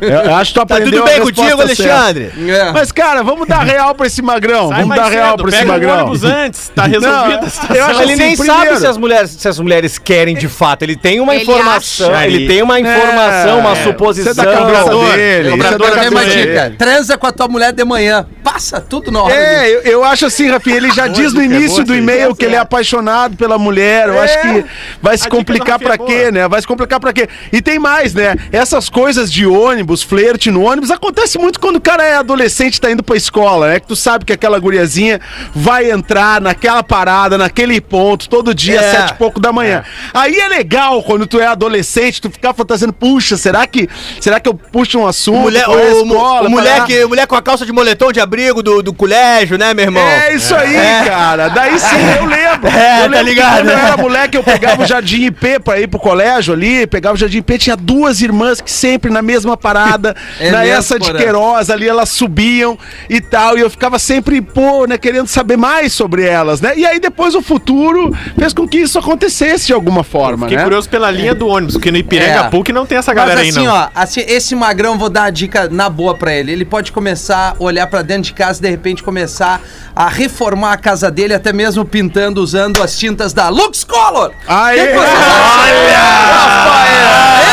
Eu, eu acho que tu Tá aprendeu tudo bem a contigo. Alexandre? É. Mas, cara, vamos dar real pra esse magrão. Sai vamos dar real cedo, pra esse magrão. ônibus antes, tá resolvida Não, a situação. eu acho Ele assim, nem primeiro- sabe se as, mulheres, se as mulheres querem de fato. Ele tem uma Ele informação. acha. Ele tem uma informação, uma É, suposição. Você é Cobrador. dele. Cobrador você é Tem uma Cobrador. dele. dica. Transa com a tua mulher de manhã. Passa tudo na hora. É, eu acho assim, Rafinha, ele já diz no início boa do e-mail que ele é apaixonado pela mulher. Eu acho que vai se complicar pra é quê, boa. né? Vai se complicar pra quê? E tem mais, né? Essas coisas de ônibus, flerte no ônibus, acontece muito quando o cara é adolescente e tá indo pra escola, né? Que tu sabe que aquela guriazinha vai entrar naquela parada, naquele ponto, todo dia, É. sete e pouco da manhã. Aí é legal quando tu é adolescente, tu ficar fantasiando, puxa, será que, será que eu puxo um assunto? Mulher, é o, escola, o mulher, que, mulher com a calça de moletom de abrigo do, do colégio, né, meu irmão? É isso aí, cara. Daí sim, eu lembro. É, eu tá lembro que ligado, Quando eu era moleque, eu pegava o Jardim IP pra ir pro colégio ali, pegava o Jardim IP, tinha duas irmãs que sempre na mesma parada, É na mesmo, essa de? Queiroz, ali elas subiam e tal, e eu ficava sempre, pô, né, querendo saber mais sobre elas, né? E aí depois o futuro fez com que isso acontecesse de alguma forma, Fiquei né? curioso pela linha do ônibus, porque no Ipiranga É. PUC não tem essa Mas galera aí, assim, não. ó, assim, esse magrão, vou dar a dica na boa pra ele. Ele pode começar a olhar pra dentro de casa e de repente começar a reformar a casa dele, até mesmo pintando usando as tintas da Lux Color. Aí, Que que vocês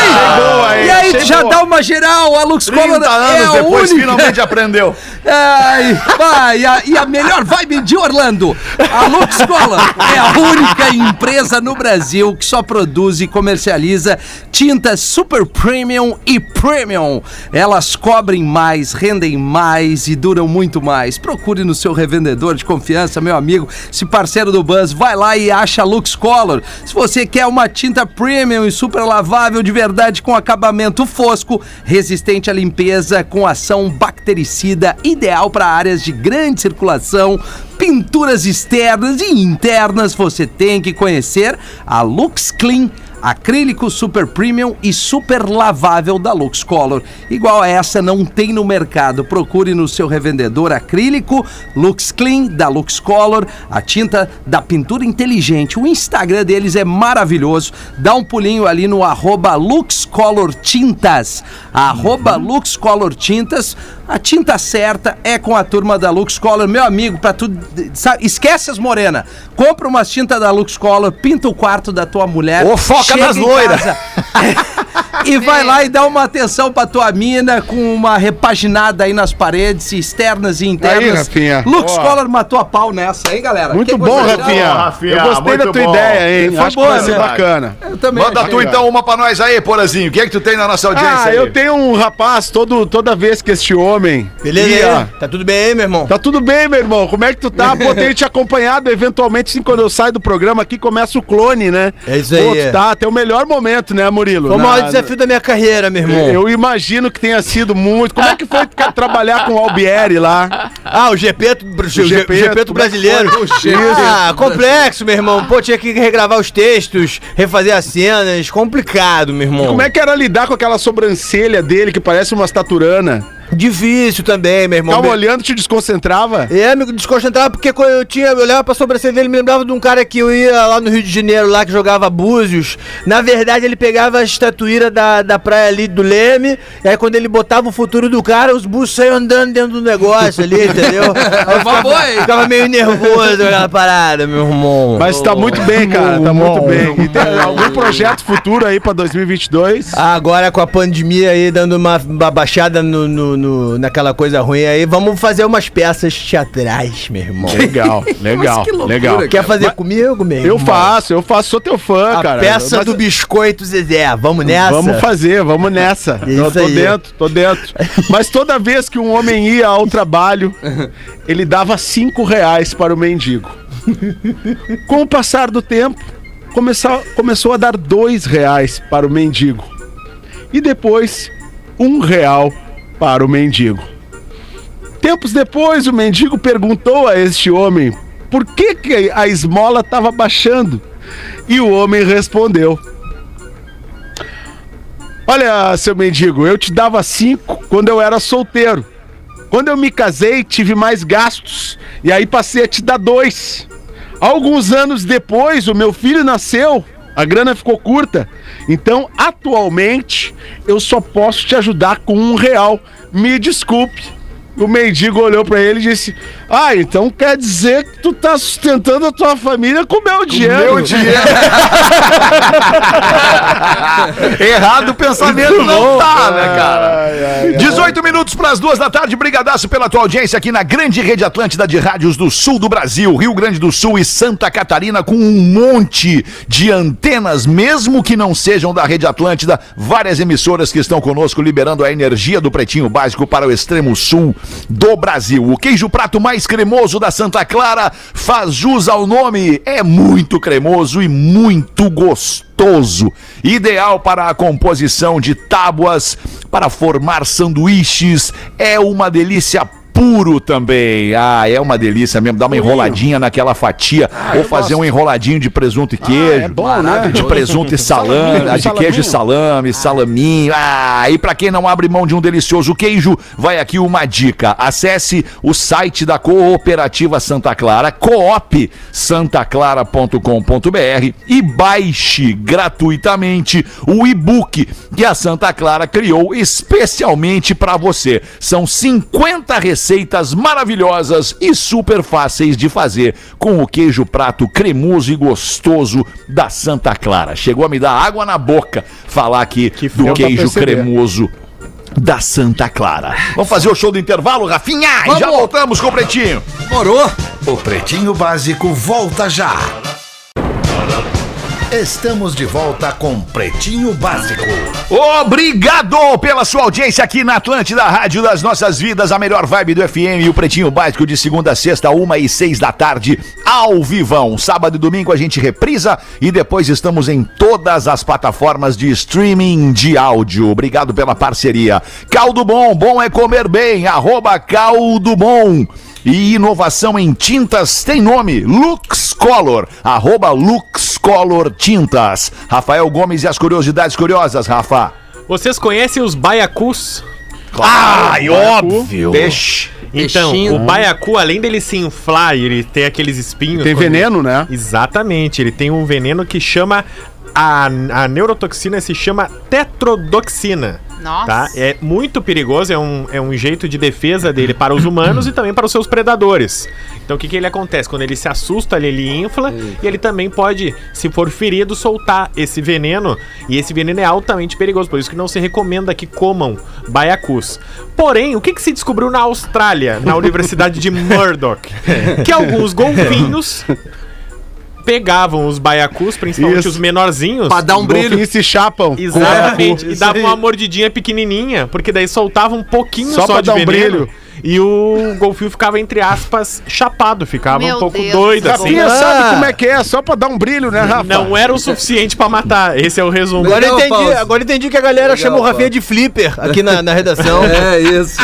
Chegou aí, E aí, já dá uma geral, a Lux 30 Color é a depois, única. finalmente aprendeu. Ai, vai, e, a, e a melhor vibe de Orlando. A Lux Color é a única empresa no Brasil que só produz e comercializa tintas super premium e premium. Elas cobrem mais, rendem mais e duram muito mais. Procure no seu revendedor de confiança, meu amigo, se parceiro do Buzz, vai lá e acha Lux Color. Se você quer uma tinta premium e super lavável de verdade com acabamento fosco, resistente à limpeza, com ação bactericida, ideal para áreas de grande circulação, pinturas externas e internas, você tem que conhecer a Lux Clean acrílico super premium e super lavável da Lux Color. Igual a essa não tem no mercado. Procure no seu revendedor acrílico Lux Clean da Lux Color, a tinta da pintura inteligente. O Instagram deles é maravilhoso. Dá um pulinho ali no arroba Lux Color Tintas. Arroba Lux Color Tintas. A tinta certa é com a turma da Lux Color, meu amigo, para tudo. sabe, Esquece as morena. Compra umas tintas da Lux Color, pinta o quarto da tua mulher. Ô, foca chega nas loiras. casa, e vai lá e dá uma atenção pra tua mina com uma repaginada aí nas paredes externas e internas. Aí, Rafinha. Lux. Color matou a pau nessa, hein, galera? Muito Que bom, Rafinha. Rafinha, Eu gostei da tua bom. ideia, hein? Foi Acho boa, que vai ser né? bacana. Eu também. Manda tu então uma pra nós aí, Porazinho. O que é que tu tem na nossa audiência Ah, aí? eu tenho um rapaz, todo, toda vez que este homem. Beleza ia-? Tá tudo bem aí, meu irmão? Tá tudo bem, meu irmão. Como é que tu tá? Pô, tenho te acompanhado eventualmente, assim, quando eu saio do programa aqui, começa o clone, né? É isso Pô, aí. tu tá até o melhor momento, né, Murilo? Foi o Na- maior desafio da minha carreira, meu irmão. Eu imagino que tenha sido muito. Como é que foi trabalhar com o Albieri lá? Ah, o GP, do- o GP, GP, é que brasileiro. Ah, complexo, meu irmão. Pô, tinha que regravar os textos, refazer as cenas. Complicado, meu irmão. Como é que era lidar com aquela sobrancelha dele que parece uma estaturana? Difícil também, meu irmão. Me- olhando, te desconcentrava? É, me desconcentrava porque quando eu tinha, eu olhava pra sobrancelha dele, me lembrava de um cara que eu ia lá no Rio de Janeiro, lá que jogava búzios. Na verdade, ele pegava a estatuíra da, da praia ali do Leme, e aí quando ele botava o futuro do cara, os búzios saíam andando dentro do negócio ali, entendeu? Eu ficava, ficava meio nervoso aquela parada, meu irmão. Mas tá muito bem, cara, tá muito bem. E tem algum projeto futuro aí pra 2022? Ah, Agora com a pandemia aí dando uma, uma baixada no, no- no- naquela coisa ruim aí, vamos fazer umas peças teatrais, meu irmão. Legal, legal, que loucura, legal. Quer fazer comigo, meu Eu irmão? faço, eu faço, sou teu fã, A cara. peça Mas- do biscoito Zezé. Vamos nessa? Vamos fazer, vamos nessa. Isso eu tô aí. dentro, tô dentro. Mas toda vez que um homem ia ao trabalho, ele dava cinco reais para o mendigo. Com o passar do tempo, começou, começou a dar dois reais para o mendigo. E depois, um real para o mendigo. Tempos depois, o mendigo perguntou a este homem por que, que a esmola estava baixando. E o homem respondeu: Olha, seu mendigo, eu te dava cinco quando eu era solteiro. Quando eu me casei, tive mais gastos. E aí passei a te dar dois. Alguns anos depois, o meu filho nasceu. A grana ficou curta. Então, atualmente, eu só posso te ajudar com um real. Me desculpe. O mendigo olhou pra ele e disse: Ah, então quer dizer que tu tá sustentando a tua família com o meu dinheiro. Meu dinheiro. Errado o pensamento Muito não bom. tá, né, cara? Ai, ai, ai. 18 minutos para as duas da tarde. Brigadaço pela tua audiência aqui na grande rede Atlântida de rádios do sul do Brasil, Rio Grande do Sul e Santa Catarina, com um monte de antenas, mesmo que não sejam da rede Atlântida. Várias emissoras que estão conosco liberando a energia do Pretinho Básico para o extremo sul do Brasil. O queijo prato mais cremoso da Santa Clara faz jus ao nome. É muito cremoso e muito gostoso. Ideal para a composição de tábuas, para formar sanduíches. É uma delícia puro também. Ah, é uma delícia mesmo. Dá uma enroladinha naquela fatia. ou fazer um enroladinho de presunto e queijo. é bom, né? De presunto e salame. Ah, de queijo e salame, salaminho. Ah, e pra quem não abre mão de um delicioso queijo, vai aqui uma dica. Acesse o site da Cooperativa Santa Clara, coopsantaclara.com.br e baixe gratuitamente o e-book que a Santa Clara criou especialmente para você. São 50 receitas maravilhosas e super fáceis de fazer com o queijo prato cremoso e gostoso da Santa Clara. Chegou a me dar água na boca falar aqui do deu pra queijo cremoso da Santa Clara. Vamos fazer o show do intervalo, Rafinha? E Vamos. já voltamos com o Pretinho. Morou? O Pretinho Básico volta já. Estamos de volta com Pretinho Básico. Obrigado pela sua audiência aqui na Atlântida, Rádio das Nossas Vidas, a melhor vibe do FM e o Pretinho Básico de segunda a sexta, uma e seis da tarde, ao vivão. Sábado e domingo a gente reprisa e depois estamos em todas as plataformas de streaming de áudio. Obrigado pela parceria. Caldo Bom, bom é comer bem, arroba Caldo Bom. E inovação em tintas tem nome, Lux Color, arroba Lux Color Tintas. Rafael Gomes e as curiosidades curiosas, Rafa. Vocês conhecem os baiacus? Ai, óbvio. Peixe. Então, Peixinho. o baiacu, além dele se inflar e ele ter aqueles espinhos... Tem veneno, né? Exatamente, ele tem um veneno que chama... A, a neurotoxina se chama tetrodoxina. Nossa. Tá? É muito perigoso, é um, é um jeito de defesa dele para os humanos e também para os seus predadores. Então o que, que ele acontece? Quando ele se assusta, ele, ele infla e ele também pode, se for ferido, soltar esse veneno. E esse veneno é altamente perigoso, por isso que não se recomenda que comam baiacus. Porém, o que, que se descobriu na Austrália, na Universidade de Murdoch? Que alguns golfinhos pegavam os baiacus, principalmente Isso. os menorzinhos. Pra dar um brilho. Golfinhos se chapam. Exatamente. E o- dava uma mordidinha pequenininha, porque daí soltava um pouquinho Só só, pra de dar um veneno. brilho. E o golfinho ficava, entre aspas, chapado. Ficava Meu um pouco Deus doido, do assim. Rafinha sabe como é que é, só pra dar um brilho, né, Rafa? Não era o suficiente pra matar. Esse é o resumo. Agora Legal, entendi, Paulo. agora entendi que a galera Legal, chama o Rafinha de flipper aqui na, na redação. É isso.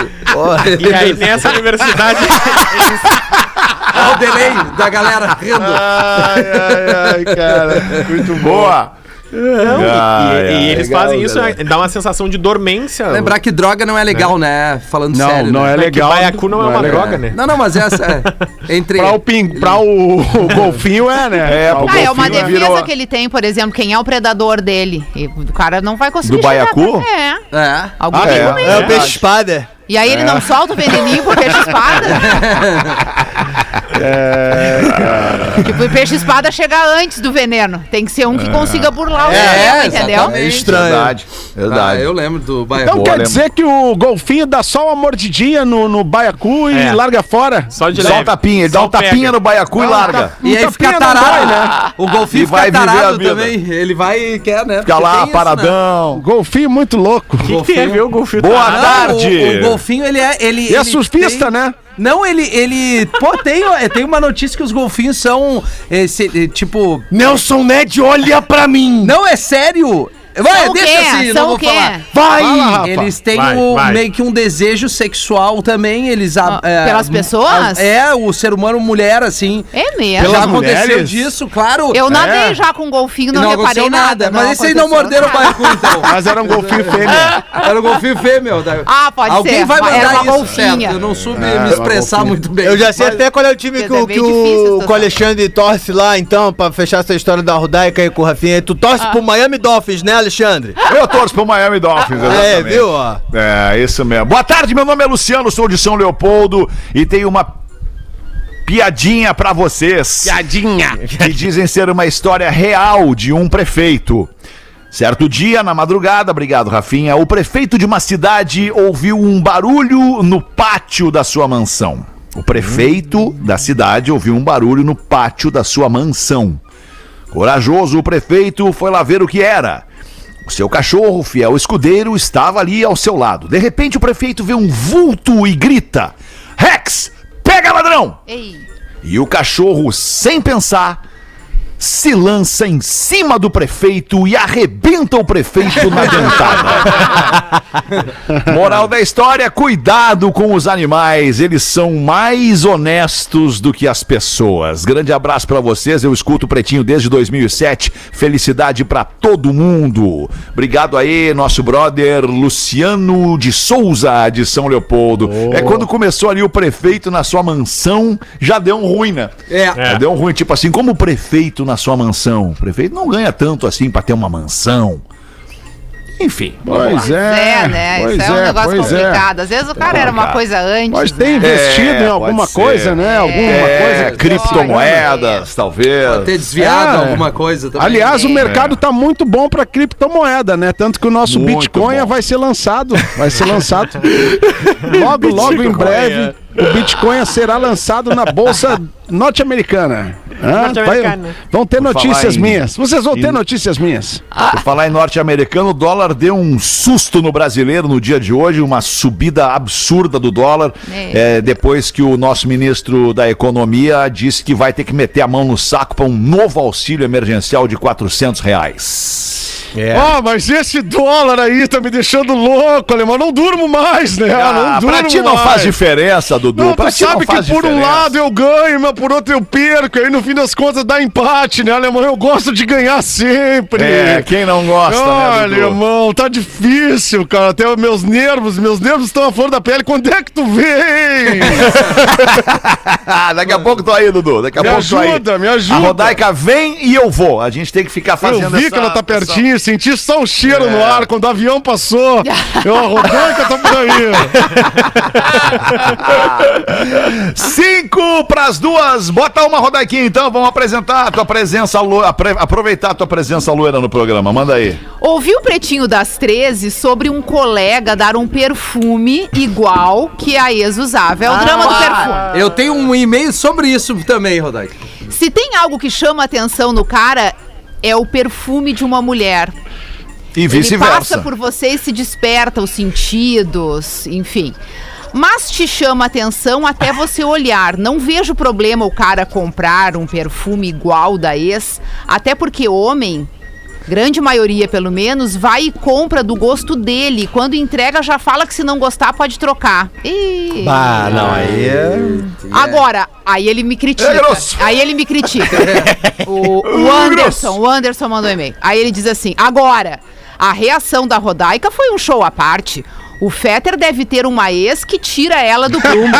E aí, nessa universidade, eles Olha o delay da galera rindo. Ai, ai, ai, cara. Muito boa. Não, e- Ai, e, e ai, eles legal, fazem isso, galera. dá uma sensação de dormência. Lembrar que droga não é legal, né? Falando Não, sério. não né? é É que legal. baiacu não, é uma legal. droga, né? Não, não, mas essa é. Entre. Pra o, ping, pra o, o golfinho é, né? É, Pra o pro Ah, é uma golfinho defesa virou- que ele tem, por exemplo, quem é o predador dele. E o cara não vai conseguir Do chegar baiacu? É. É. Alguém Ah, é? É o peixe espada. E aí ele não solta o veneninho pro peixe espada. Tipo, o peixe espada chega antes do veneno. Tem que ser um que consiga burlar o É, veneno, entendeu? exatamente. Estranho. Verdade. Ah, Verdade. eu lembro do Então baiacu. quer dizer que o golfinho dá só uma mordidinha no, no baiacu e É. larga fora? Só de Dá um leve. tapinha, ele dá Só um tapinha pega. no baiacu e larga. E aí fica tarado, dói, né? O E golfinho vai fica viver a tarado vida. também. Ele vai e quer, né? Fica Porque lá, isso, né? Paradão. golfinho muito louco. O que, que tem a ver o golfinho? Boa tarado? Não, tarde. O, o golfinho, ele é. Ele, E é ele surfista, tem- né? Não, ele. ele pô, tem, tem uma notícia que os golfinhos são. esse, eh, tipo. Nelson Ned, olha pra mim! Não, é sério! Vai, São deixa quê? assim, São não o vou quê? falar. Vai! Fala. Eles têm Vai, o- vai. meio que um desejo sexual também, eles... Ah, é, pelas pessoas? é, o ser humano mulher, assim. É mesmo. Já Pelas aconteceu mulheres? disso, claro. Eu nadei É. já com um golfinho, E não, reparei aconteceu nada. Mas esse aí não morderam o nada. baiacu, então. Mas era um golfinho fêmea. Era o golfinho fêmeo. da- Ah, pode Alguém ser. vai Era mandar uma isso, certo? Eu não soube É, me expressar muito bem. Eu já sei Mas- até qual é o time que, é o- bem que o, o Alexandre torce lá, então, pra fechar essa história da Rodaica aí com o Rafinha. Tu torce Ah. pro Miami Dolphins, né, Alexandre? Eu torço pro Miami Dolphins, É, exatamente. viu? ó? É, isso mesmo. Boa tarde, meu nome é Luciano, sou de São Leopoldo e tenho uma piadinha pra vocês. Piadinha. Que dizem ser uma história real de um prefeito. Certo dia, na madrugada, obrigado, Rafinha, o prefeito de uma cidade ouviu um barulho no pátio da sua mansão. O prefeito da cidade ouviu um barulho no pátio da sua mansão. Corajoso, o prefeito foi lá ver o que era. O seu cachorro, fiel escudeiro, estava ali ao seu lado. De repente, o prefeito vê um vulto e grita: Rex, pega ladrão! Ei. E o cachorro, sem pensar, se lança em cima do prefeito e arrebenta o prefeito na dentada. Moral da história: cuidado com os animais, eles são mais honestos do que as pessoas. Grande abraço pra vocês, eu escuto o Pretinho desde 2007. Felicidade pra todo mundo. Obrigado aí, nosso brother Luciano de Souza, de São Leopoldo. É quando começou ali o prefeito na sua mansão, já deu um ruim, né? É. Já deu um ruim, tipo assim, como o prefeito na sua mansão. O prefeito não ganha tanto assim pra ter uma mansão. Enfim. Pois É, é, né? Pois Isso é um é, negócio pois é. complicado. Às vezes o cara era uma coisa antes. Pode ter né? investido É, em alguma pode ser. coisa, né? Alguma É, coisa. criptomoedas, talvez. Ter desviado É. alguma coisa também. Aliás, o mercado tá muito bom pra criptomoeda, né? Tanto que o nosso Muito Bitcoin bom. vai ser lançado. Vai ser lançado. logo, logo em breve, o Bitcoin será lançado na bolsa norte-americana. Vai- Vão ter Por notícias em- minhas. Vocês vão ter em- notícias minhas. Por falar em norte-americano, o dólar deu um susto no brasileiro no dia de hoje, uma subida absurda do dólar, É. é, depois que o nosso ministro da Economia disse que vai ter que meter a mão no saco para um novo auxílio emergencial de 400 reais. Ó, mas esse dólar aí tá me deixando louco, alemão. Não durmo mais, né? Ah, não durmo pra ti não mais. faz diferença, Dudu. Não, pra tu sabe que por um diferença. lado eu ganho, mas por outro eu perco. Aí no fim das contas dá empate, né, alemão? Eu gosto de ganhar sempre. É, quem não gosta, Olha, né, Dudu? irmão, tá difícil, cara. Até os meus nervos, meus nervos estão à flor da pele. Quando é que tu vem? Ah, daqui a pouco tô aí, Dudu. Daqui a Me pouco tô aí. ajuda, me ajuda. A Rodaica vem e eu vou. A gente tem que ficar Eu fazendo vi essa- que ela tá essa- pertinho, senti só o cheiro É. no ar quando o avião passou. Eu, a Rodaica tá por aí. Cinco pras duas. Bota uma rodaiquinha então. Vamos apresentar a tua presença, aproveitar a tua presença loira no programa. Manda aí. Ouvi o Pretinho das 13 sobre um colega dar um perfume igual que a ex usava. É o drama do perfume. Eu tenho um e-mail sobre isso também, Rodaica. Se tem algo que chama atenção no cara, é o perfume de uma mulher. E Ele passa vice-versa. por você e se desperta os sentidos, enfim. Mas te chama atenção até você olhar. Não vejo problema o cara comprar um perfume igual da ex, até porque homem, grande maioria pelo menos, vai e compra do gosto dele. Quando entrega já fala que se não gostar pode trocar. Ih. Ah, não, aí é. Agora, aí ele me critica. É aí ele me critica. o, o Anderson, o Anderson mandou um e-mail. Aí ele diz assim: agora, a reação da Rodaica foi um show à parte. O Fetter deve ter uma ex que tira ela do prumo.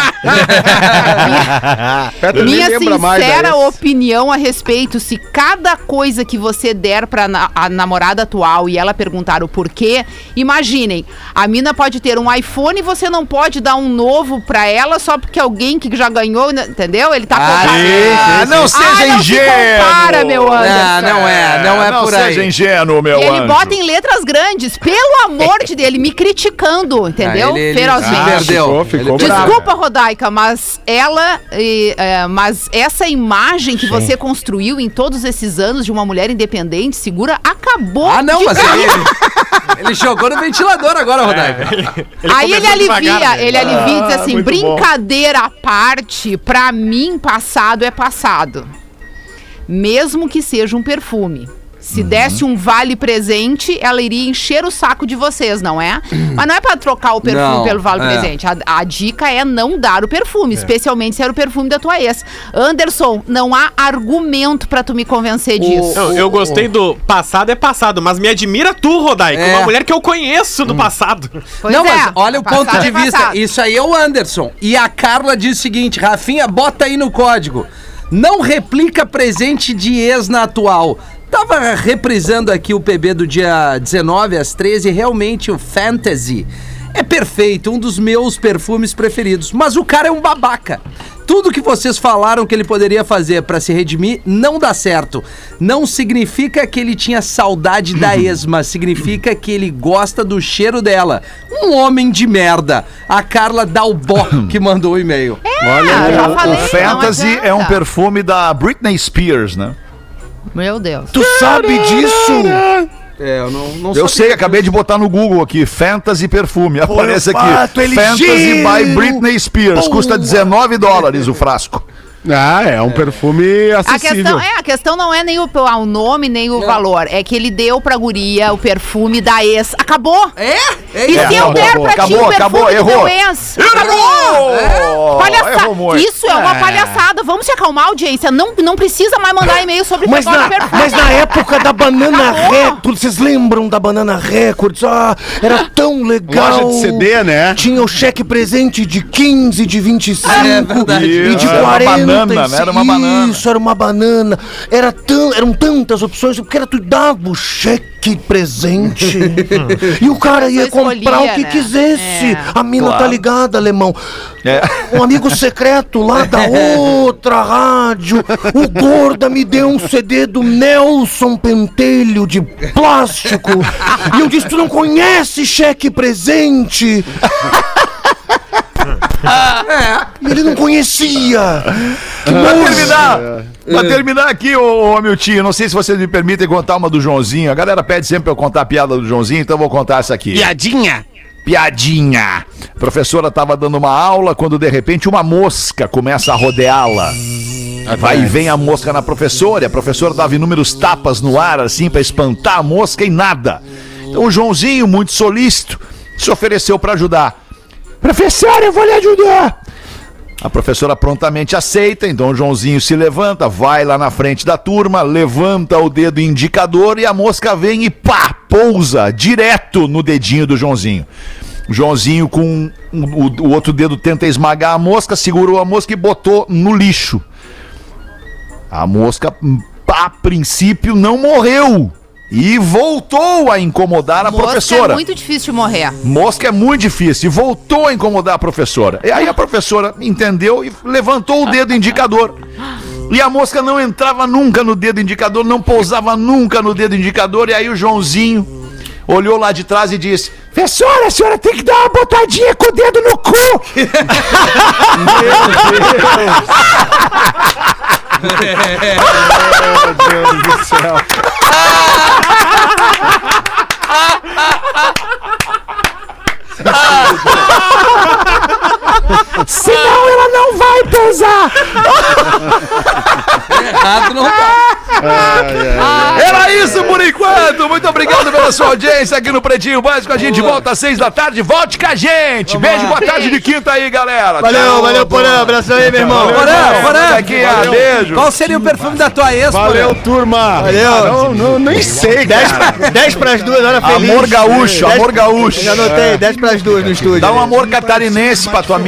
Minha sincera opinião a respeito, se cada coisa que você der pra na- a namorada atual e ela perguntar o porquê, imaginem, a mina pode ter um iPhone e você não pode dar um novo pra ela só porque alguém que já ganhou, né, entendeu? Ele tá Ah, não seja ah, não se ingênuo. compara, meu Anderson. Não, não é, não é não por seja aí. ingênuo, meu ele anjo. bota em letras grandes, pelo amor de Deus, ele me criticando, entendeu? Ah, ele- ele Ferozmente. perdeu. ficou- ficou Ele- bravo. Desculpa, Rodaica, mas ela, e, é, mas essa imagem que você construiu em todos esses anos de uma mulher independente, segura, acabou. Ah, não, de mas ele, ele jogou no ventilador agora, Rodaica. Aí ele começou alivia, devagar, né? ele alivia e diz Ah, assim: muito brincadeira à parte, pra mim, passado é passado. Mesmo que seja um perfume. Se Uhum. desse um vale presente, ela iria encher o saco de vocês, não é? Mas não é pra trocar o perfume Não, pelo vale é. presente. A, a dica é não dar o perfume, especialmente se era o perfume da tua ex. Anderson, não há argumento pra tu me convencer disso. Não, eu gostei do passado é passado, mas me admira tu, Rodaica, É. uma mulher que eu conheço do passado. Pois não, é, mas olha o ponto de é vista. passado. Isso aí é o Anderson. E a Carla diz o seguinte: Rafinha, bota aí no código. Não replica presente de ex na atual. Tava reprisando aqui o PB do dia 19 às 13, realmente o Fantasy é perfeito, um dos meus perfumes preferidos. Mas o cara é um babaca. Tudo que vocês falaram que ele poderia fazer pra se redimir não dá certo. Não significa que ele tinha saudade da ex, mas significa que ele gosta do cheiro dela. Um homem de merda. A Carla Dalbó que mandou o e-mail. Ah, eu já O- falei, o Fantasy é um perfume da Britney Spears, né? Meu Deus. Tu sabe disso? É, eu não, não Eu sei, acabei de botar no Google aqui, Fantasy Perfume. Aparece aqui. fato, Fantasy by Britney Spears. Custa 19 dólares o frasco. Ah, é um perfume A acessível. questão, é, a questão não é nem o, ah, o nome, nem o valor. É que ele deu pra guria o perfume da ex. Acabou! É? É E isso. se eu der acabou, pra ti acabou, o perfume acabou, do errou. ex? Errou! Palhaçada. Errou. Isso é uma palhaçada. Vamos se acalmar, audiência. Não, não precisa mais mandar e-mail sobre Mas na, perfume. mas na época da Banana. Records, vocês lembram da Banana Records? Ah, era tão legal. Loja de CD, né? Tinha o cheque presente de 15, de 25 É e de Isso, era uma 40. Banana, né? Era uma banana. Isso, era uma banana. Era tão, eram tantas opções, porque era tu dava o cheque presente. e o cara ia pessoa comprar escolhia, o que né? quisesse. É. A mina Claro. tá ligada, alemão. É. Um amigo secreto lá da outra rádio, o Gorda me deu um CD do Nelson Pentelho de plástico. E eu disse: Tu não conhece cheque presente? E ele não conhecia. Que Pra terminar, pra terminar aqui, ô, ô Miltinho, não sei se vocês me permitem contar uma do Joãozinho. A galera pede sempre pra eu contar a piada do Joãozinho, então eu vou contar essa aqui. Piadinha. Piadinha. A professora estava dando uma aula quando de repente uma mosca começa a rodeá-la. Vai e vem a mosca na professora, e a professora dava inúmeros tapas no ar assim para espantar a mosca e nada. Então o Joãozinho, muito solícito, se ofereceu para ajudar. Professora, eu vou lhe ajudar. A professora prontamente aceita, então Joãozinho se levanta, vai lá na frente da turma, levanta o dedo indicador e a mosca vem e pá, pousa direto no dedinho do Joãozinho. O Joãozinho com o, o outro dedo tenta esmagar a mosca, segurou a mosca e botou no lixo. A mosca, a princípio, não morreu e voltou a incomodar a Mosca professora. É muito difícil de morrer. Mosca é muito difícil e voltou a incomodar a professora. E aí a professora entendeu e levantou o dedo indicador. E a mosca não entrava nunca no dedo indicador, não pousava nunca no dedo indicador. E aí o Joãozinho olhou lá de trás e disse: Professora, a senhora tem que dar uma botadinha com o dedo no cu. Senão ela não vai pousar. Errado não tá. Era isso por enquanto. Muito obrigado pela sua audiência aqui no Pretinho Básico. A gente volta às seis da tarde. Volte com a gente. Beijo, boa tarde de quinta aí, galera. Valeu, Tchau. valeu, Porã. Abração aí, meu irmão. Porã, Porã. Aqui, beijo. Qual seria o perfume da tua ex, Valeu, Porã? turma. Valeu. Ah, Não, não, nem sei, 10, cara. 10 pras duas, hora feliz. Amor gaúcho, Dez- amor gaúcho. Já anotei, 10 pras duas no estúdio. Dá um amor catarinense pra tua